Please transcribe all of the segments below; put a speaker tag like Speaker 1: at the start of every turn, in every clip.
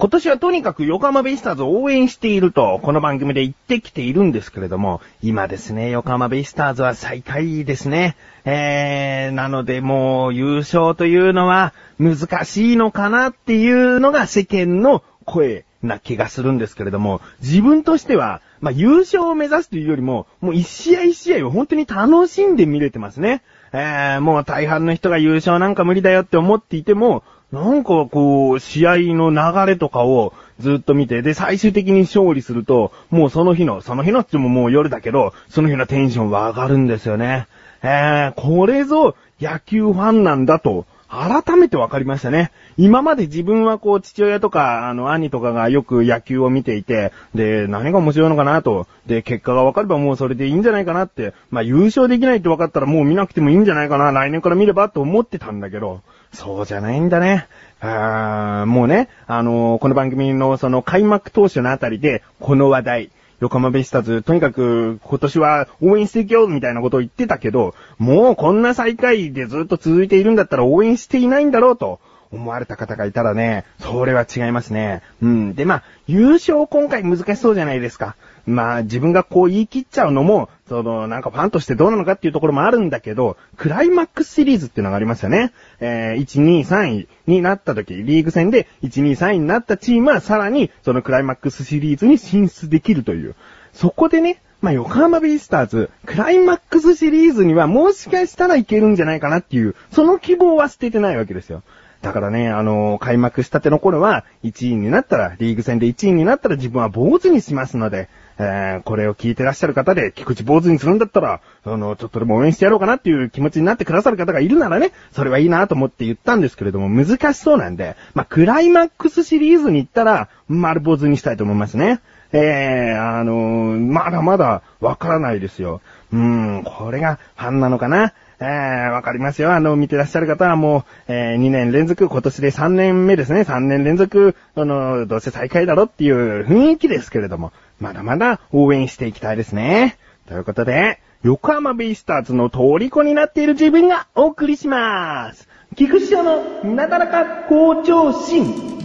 Speaker 1: 今年はとにかく横浜ベイスターズを応援していると、この番組で言ってきているんですけれども、今ですね、横浜ベイスターズは最下位ですね。えー、なのでもう優勝というのは難しいのかなっていうのが世間の声な気がするんですけれども、自分としては、まあ、優勝を目指すというよりも、もう一試合一試合を本当に楽しんで見れてますね。えー、もう大半の人が優勝なんか無理だよって思っていても、なんかこう、試合の流れとかをずっと見て、で、最終的に勝利すると、もうその日の、その日のってももう夜だけど、その日のテンションは上がるんですよね。えー、これぞ野球ファンなんだと、改めて分かりましたね。今まで自分はこう父親とか、あの兄とかがよく野球を見ていて、で、何が面白いのかなと、で、結果が分かればもうそれでいいんじゃないかなって、まあ優勝できないって分かったらもう見なくてもいいんじゃないかな、来年から見ればと思ってたんだけど、そうじゃないんだね。あーもうね、あのー、この番組のその開幕当初のあたりで、この話題、横浜ベイスターズ、とにかく今年は応援していけよみたいなことを言ってたけど、もうこんな最下位でずっと続いているんだったら応援していないんだろうと。思われた方がいたらね、それは違いますね。うん。で、まあ、優勝今回難しそうじゃないですか。まあ、自分がこう言い切っちゃうのも、その、なんかファンとしてどうなのかっていうところもあるんだけど、クライマックスシリーズっていうのがありますよね。えー、1、2、3位になった時、リーグ戦で1、2、3位になったチームはさらに、そのクライマックスシリーズに進出できるという。そこでね、まあ、横浜ベイスターズ、クライマックスシリーズにはもしかしたらいけるんじゃないかなっていう、その希望は捨ててないわけですよ。だからね、あのー、開幕したての頃は、1位になったら、リーグ戦で1位になったら自分は坊主にしますので、えー、これを聞いてらっしゃる方で、菊池坊主にするんだったら、あの、ちょっとでも応援してやろうかなっていう気持ちになってくださる方がいるならね、それはいいなと思って言ったんですけれども、難しそうなんで、まあ、クライマックスシリーズに行ったら、丸坊主にしたいと思いますね。えー、あのー、まだまだわからないですよ。うーん、これがファンなのかなえー、わかりますよ。あの、見てらっしゃる方はもう、えー、2年連続、今年で3年目ですね。3年連続、あの、どうせ再開だろっていう雰囲気ですけれども、まだまだ応援していきたいですね。ということで、横浜ベイスターズの虜になっている自分がお送りします。菊池賞のなだらか校長心。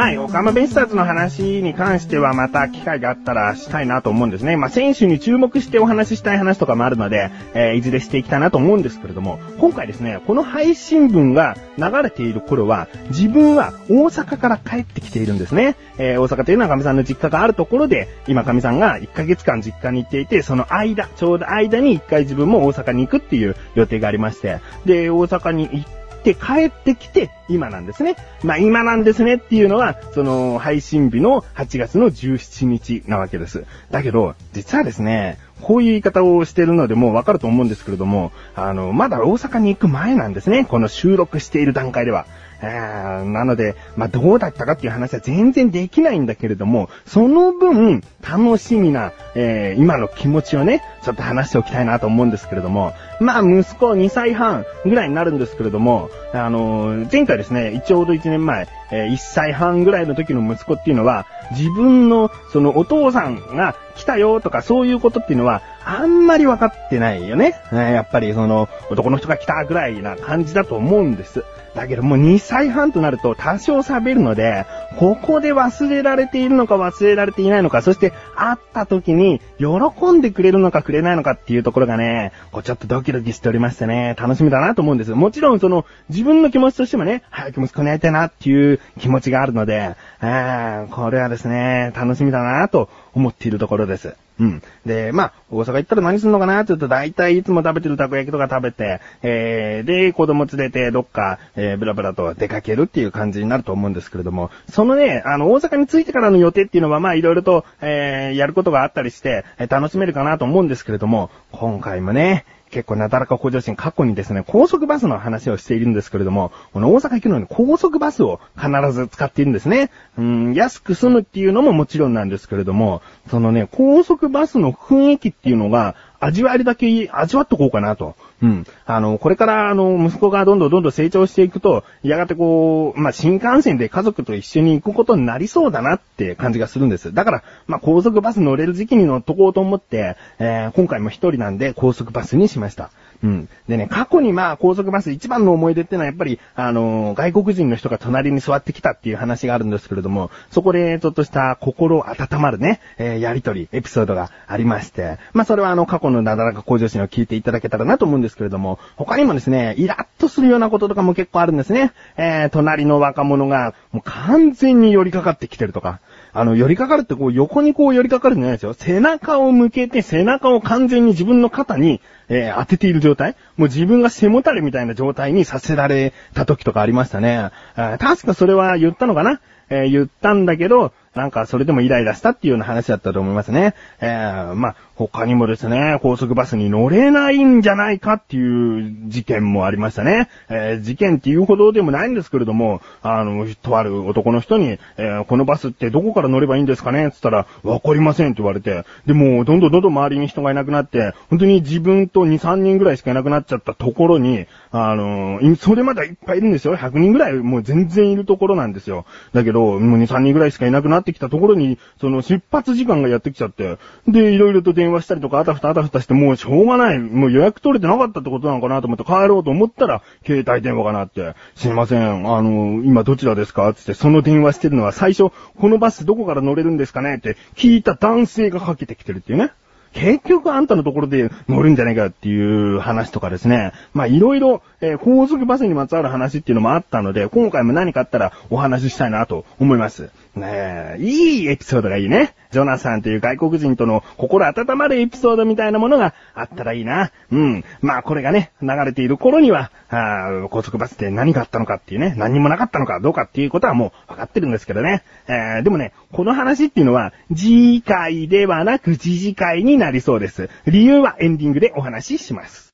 Speaker 1: まあ、横浜ベイスターズの話に関してはまた機会があったらしたいなと思うんですね。まあ、選手に注目してお話ししたい話とかもあるので、えー、いずれしていきたいなと思うんですけれども、今回ですね、この配信文が流れている頃は、自分は大阪から帰ってきているんですね。えー、大阪というのは神さんの実家があるところで、今神さんが1ヶ月間実家に行っていて、その間、ちょうど間に1回自分も大阪に行くっていう予定がありまして、で、大阪に行って帰ってきて、今なんですね。まあ今なんですねっていうのは、その配信日の8月の17日なわけです。だけど、実はですね、こういう言い方をしてるのでもうわかると思うんですけれども、あの、まだ大阪に行く前なんですね。この収録している段階では。えなので、まあ、どうだったかっていう話は全然できないんだけれども、その分、楽しみな、えー、今の気持ちをね、ちょっと話しておきたいなと思うんですけれども、まあ、息子2歳半ぐらいになるんですけれども、あのー、前回ですね、ちょうど1年前、えー、1歳半ぐらいの時の息子っていうのは、自分の、そのお父さんが来たよとかそういうことっていうのは、あんまり分かってないよね。やっぱりその、男の人が来たぐらいな感じだと思うんです。だけどもう2歳半となると多少喋るので、ここで忘れられているのか忘れられていないのか、そして会った時に喜んでくれるのかくれないのかっていうところがね、こうちょっとドキドキしておりましてね、楽しみだなと思うんです。もちろんその自分の気持ちとしてもね、早く息子に会いたいなっていう気持ちがあるので、あこれはですね、楽しみだなと思っているところです。うん。で、まあ、大阪行ったら何すんのかな？って言うと、大体いつも食べてるたこ焼きとか食べて、えー、で、子供連れてどっか、えー、ブラブラと出かけるっていう感じになると思うんですけれども、そのね、あの、大阪に着いてからの予定っていうのは、まあ、いろいろと、えー、やることがあったりして、え、楽しめるかなと思うんですけれども、今回もね、結構なだらか向上心過去にですね、高速バスの話をしているんですけれども、この大阪行くのに高速バスを必ず使っているんですね。うん、安く済むっていうのももちろんなんですけれども、そのね、高速バスの雰囲気っていうのが味わえるだけ味わっとこうかなと。うん。あの、これからあの、息子がどんどんどんどん成長していくと、やがてこう、まあ、新幹線で家族と一緒に行くことになりそうだなって感じがするんです。だから、まあ、高速バス乗れる時期に乗っとこうと思って、えー、今回も一人なんで高速バスにしました。うん。でね、過去にまあ高速バス一番の思い出ってのはやっぱり、あのー、外国人の人が隣に座ってきたっていう話があるんですけれども、そこでちょっとした心温まるね、えー、やりとり、エピソードがありまして、まあそれはあの過去のなだらか向上心を聞いていただけたらなと思うんですけれども、他にもですね、イラッとするようなこととかも結構あるんですね。えー、隣の若者が、もう完全に寄りかかってきてるとか、あの、寄りかかるってこう横にこう寄りかかるんじゃないですよ。背中を向けて背中を完全に自分の肩に、えー、当てている状態もう自分が背もたれみたいな状態にさせられた時とかありましたね。確かそれは言ったのかな？えー、言ったんだけど、なんかそれでもイライラしたっていうような話だったと思いますね。えー、まあ、他にもですね、高速バスに乗れないんじゃないかっていう事件もありましたね。えー、事件っていうほどでもないんですけれども、あの、とある男の人に、えー、このバスってどこから乗ればいいんですかねって言ったら、わかりませんって言われて、でも、どんどんどんどん周りに人がいなくなって、本当に自分と2、3人ぐらいしかいなくなっちゃったところに、あの、それまではいっぱいいるんですよ。100人ぐらいもう全然いるところなんですよ。だけど、もう2、3人ぐらいしかいなくなってきたところに、その出発時間がやってきちゃって、で、いろいろと電話話したりとか、あたふたあたふたして、もうしょうがない。もう予約取れてなかったってことなのかなと思って帰ろうと思ったら、携帯電話が鳴って、すいません、あの、今どちらですか？つって、その電話してるのは最初、このバスどこから乗れるんですかね？って聞いた男性がかけてきてるっていうね。結局あんたのところで乗るんじゃないかっていう話とかですね。まあいろいろ、えー、高速バスにまつわる話っていうのもあったので、今回も何かあったらお話ししたいなと思います。ねえ、いいエピソードがいいね。ジョナサンという外国人との心温まるエピソードみたいなものがあったらいいな。うん。まあこれがね、流れている頃には、あ高速バスって何があったのかっていうね、何もなかったのかどうかっていうことはもう分かってるんですけどね。えー、でもね、この話っていうのは、次回ではなく次次回になりそうです。理由はエンディングでお話しします。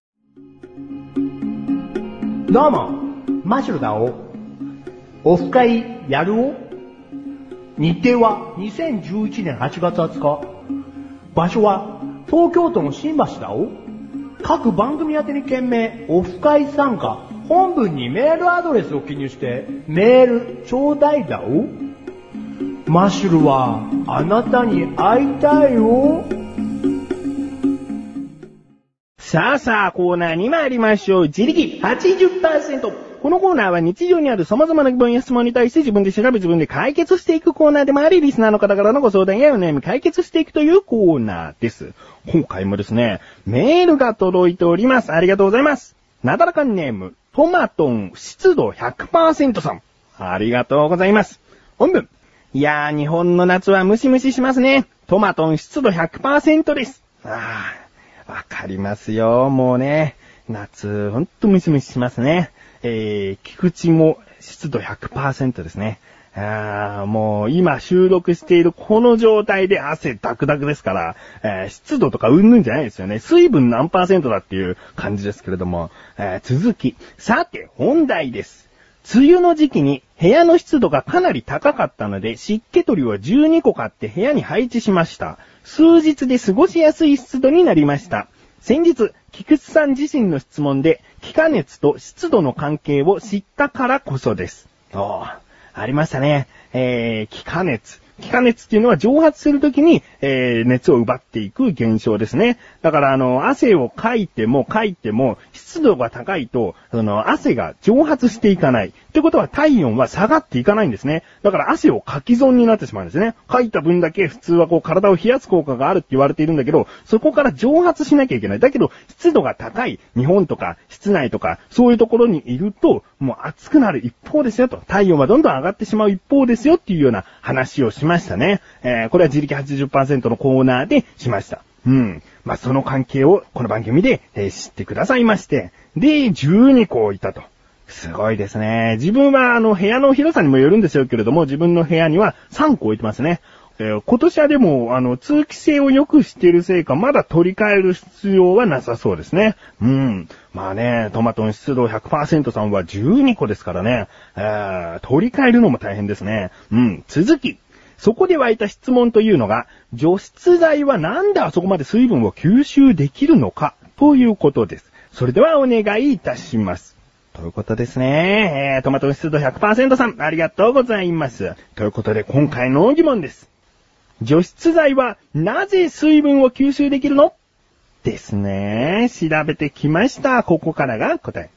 Speaker 2: どうも、マシュルだお。オフ会やるお？日程は2011年8月20日。場所は東京都の新橋だお。各番組宛に件名、オフ会参加。本文にメールアドレスを記入して、メールちょうだいだお。マッシュルは、あなたに会いたいよ。
Speaker 1: さあさあ、コーナーに参りましょう。自力80%。このコーナーは日常にある様々な疑問や質問に対して自分で調べ自分で解決していくコーナーでもあり、リスナーの方からのご相談やお悩み解決していくというコーナーです。今回もですね、メールが届いております。ありがとうございます。なだらかんネーム、トマトン湿度100%さん。ありがとうございます。本文。いやー、日本の夏はムシムシしますね。トマトン湿度100%です。あー、わかりますよ。もうね、夏、ほんとムシムシしますね。えー、菊池も湿度100%ですね。あーもう今収録しているこの状態で汗ダクダクですから、えー、湿度とかうんぬんじゃないですよね。水分何パーセントだっていう感じですけれども、えー、続き。さて、本題です。梅雨の時期に部屋の湿度がかなり高かったので湿気取りを12個買って部屋に配置しました。数日で過ごしやすい湿度になりました。先日、菊池さん自身の質問で、気化熱と湿度の関係を知ったからこそです。おありましたね。えー、気化熱。気化熱っていうのは蒸発するときに、えー、熱を奪っていく現象ですね。だから、あの、汗をかいてもかいても、湿度が高いと、その、汗が蒸発していかない。ってことは体温は下がっていかないんですね。だから汗をかき損になってしまうんですね。かいた分だけ普通はこう体を冷やす効果があるって言われているんだけど、そこから蒸発しなきゃいけない。だけど、湿度が高い日本とか室内とか、そういうところにいると、もう暑くなる一方ですよと。体温はどんどん上がってしまう一方ですよっていうような話をしましたね。えー、これは自力80%のコーナーでしました。うん。まあ、その関係をこの番組で、えー、知ってくださいまして、で、12個いたと。すごいですね。自分はあの部屋の広さにもよるんですよけれども、自分の部屋には3個置いてますね。えー、今年はでも、あの、通気性を良くしているせいか、まだ取り替える必要はなさそうですね。うん。まあね、トマトの湿度100%さんは12個ですからね。えー、取り替えるのも大変ですね。うん。続き。そこで湧いた質問というのが、除湿剤はなんであそこまで水分を吸収できるのかということです。それではお願いいたします。ということですね。えー、トマト湿度100%さん、ありがとうございます。ということで、今回の疑問です。除湿剤はなぜ水分を吸収できるの？ですね。調べてきました。ここからが答え。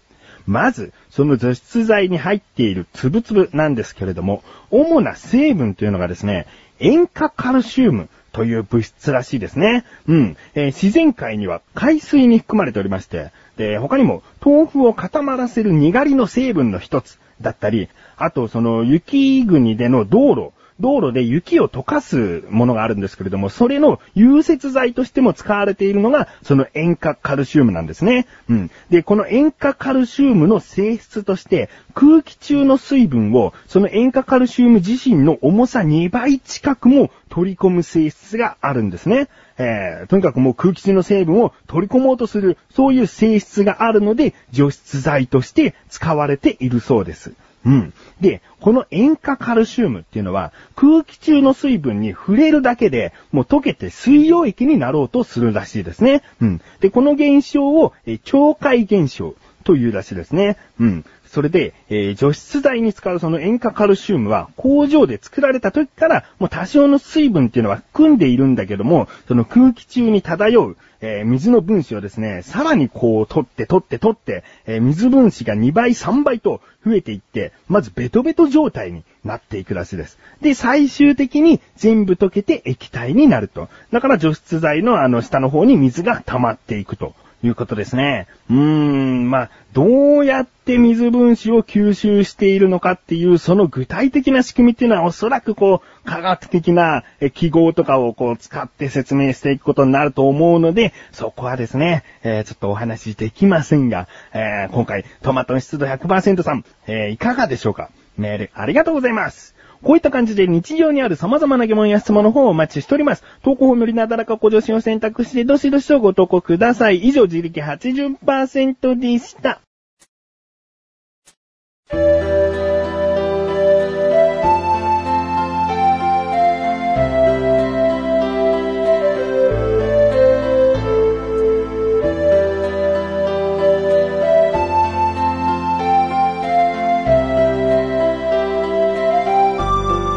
Speaker 1: まず、その除湿剤に入っている粒々なんですけれども、主な成分というのがですね、塩化カルシウムという物質らしいですね。うん。えー、自然界には海水に含まれておりまして、で、他にも豆腐を固まらせるにがりの成分の一つだったり、あとその雪国での道路、道路で雪を溶かすものがあるんですけれども、それの融雪剤としても使われているのが、その塩化カルシウムなんですね。うん。で、この塩化カルシウムの性質として、空気中の水分を、その塩化カルシウム自身の重さ2倍近くも取り込む性質があるんですね。えー、とにかくもう空気中の成分を取り込もうとする、そういう性質があるので、除湿剤として使われているそうです。うん。で、この塩化カルシウムっていうのは空気中の水分に触れるだけでもう溶けて水溶液になろうとするらしいですね。うん。で、この現象を、え境界現象というらしいですね。うん。それで、えー、除湿剤に使うその塩化カルシウムは工場で作られた時からもう多少の水分っていうのは含んでいるんだけども、その空気中に漂う、えー、水の分子をですね、さらにこう取って取って取って、えー、水分子が2倍3倍と増えていって、まずベトベト状態になっていくらしいです。で、最終的に全部溶けて液体になると。だから除湿剤のあの下の方に水が溜まっていくと。いうことですね。うーん、まあ、どうやって水分子を吸収しているのかっていう、その具体的な仕組みっていうのはおそらくこう、科学的な記号とかをこう使って説明していくことになると思うので、そこはですね、えー、ちょっとお話しできませんが、えー、今回トマトの湿度100%さん、えー、いかがでしょうか？メールありがとうございます。こういった感じで日常にある様々な疑問や質問の方をお待ちしております。投稿法よりなだらかご助身を選択してどしどしとご投稿ください。以上、自力80%でした。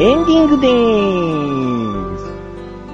Speaker 1: エンディングでーす。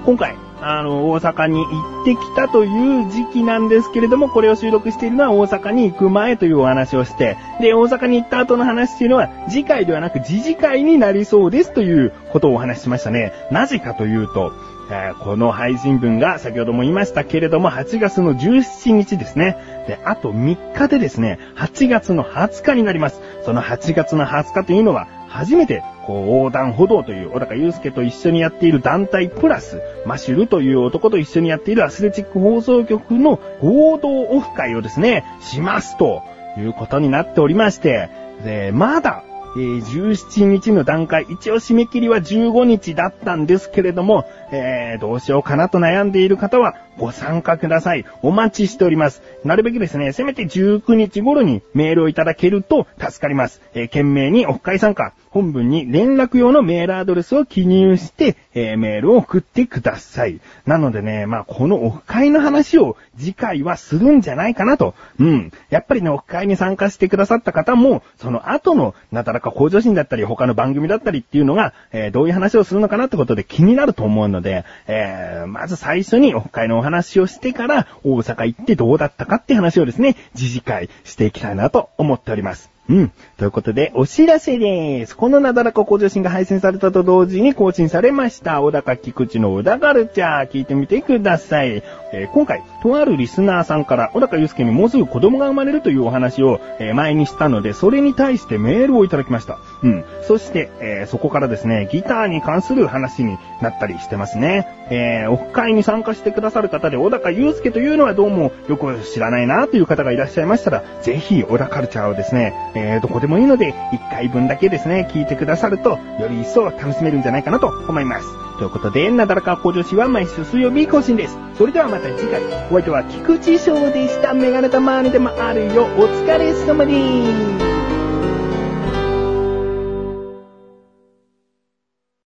Speaker 1: 今回、あの、大阪に行ってきたという時期なんですけれども、これを収録しているのは大阪に行く前というお話をして、で、大阪に行った後の話っていうのは、次回ではなく次次回になりそうですということをお話ししましたね。なぜかというと、えー、この配信分が先ほども言いましたけれども、8月の17日ですね。で、あと3日でですね、8月の20日になります。その8月の20日というのは、初めて、こう、横断歩道という、小高祐介と一緒にやっている団体プラス、マシュルという男と一緒にやっているアスレチック放送局の合同オフ会をですね、しますということになっておりまして、で、まだ、えー、17日の段階、一応締め切りは15日だったんですけれども、えー、どうしようかなと悩んでいる方はご参加ください。お待ちしております。なるべくですね、せめて19日頃にメールをいただけると助かります。えー、懸命にオフ会参加、本文に連絡用のメールアドレスを記入して、えー、メールを送ってください。なのでね、まあ、このオフ会の話を次回はするんじゃないかなと。うん。やっぱりね、オフ会に参加してくださった方も、その後の、なだらか向上心だったり、他の番組だったりっていうのが、えー、どういう話をするのかなってことで気になると思うので、えー、まず最初にオフ会のお話をしてから、大阪行ってどうだったかって話をですね、次次回していきたいなと思っております。うん。ということで、お知らせです。このなだらか向上心が配信されたと同時に更新されました。小高菊池の小高カルチャー、聞いてみてください。えー、今回、とあるリスナーさんから、小高祐介にもうすぐ子供が生まれるというお話を、えー、前にしたので、それに対してメールをいただきました。うん。そして、えー、そこからですね、ギターに関する話になったりしてますね。えー、オフ会に参加してくださる方で、小高祐介というのはどうもよく知らないなという方がいらっしゃいましたら、ぜひ、小高カルチャーをですね、えー、どこでもいいので、1回分だけですね、聞いてくださると、より一層楽しめるんじゃないかなと思います。ということで、なだらか向上心は毎週水曜日更新です。それではまた次回、お相手は菊池翔でした。メガネたまにでもあるよ。お疲れ様です。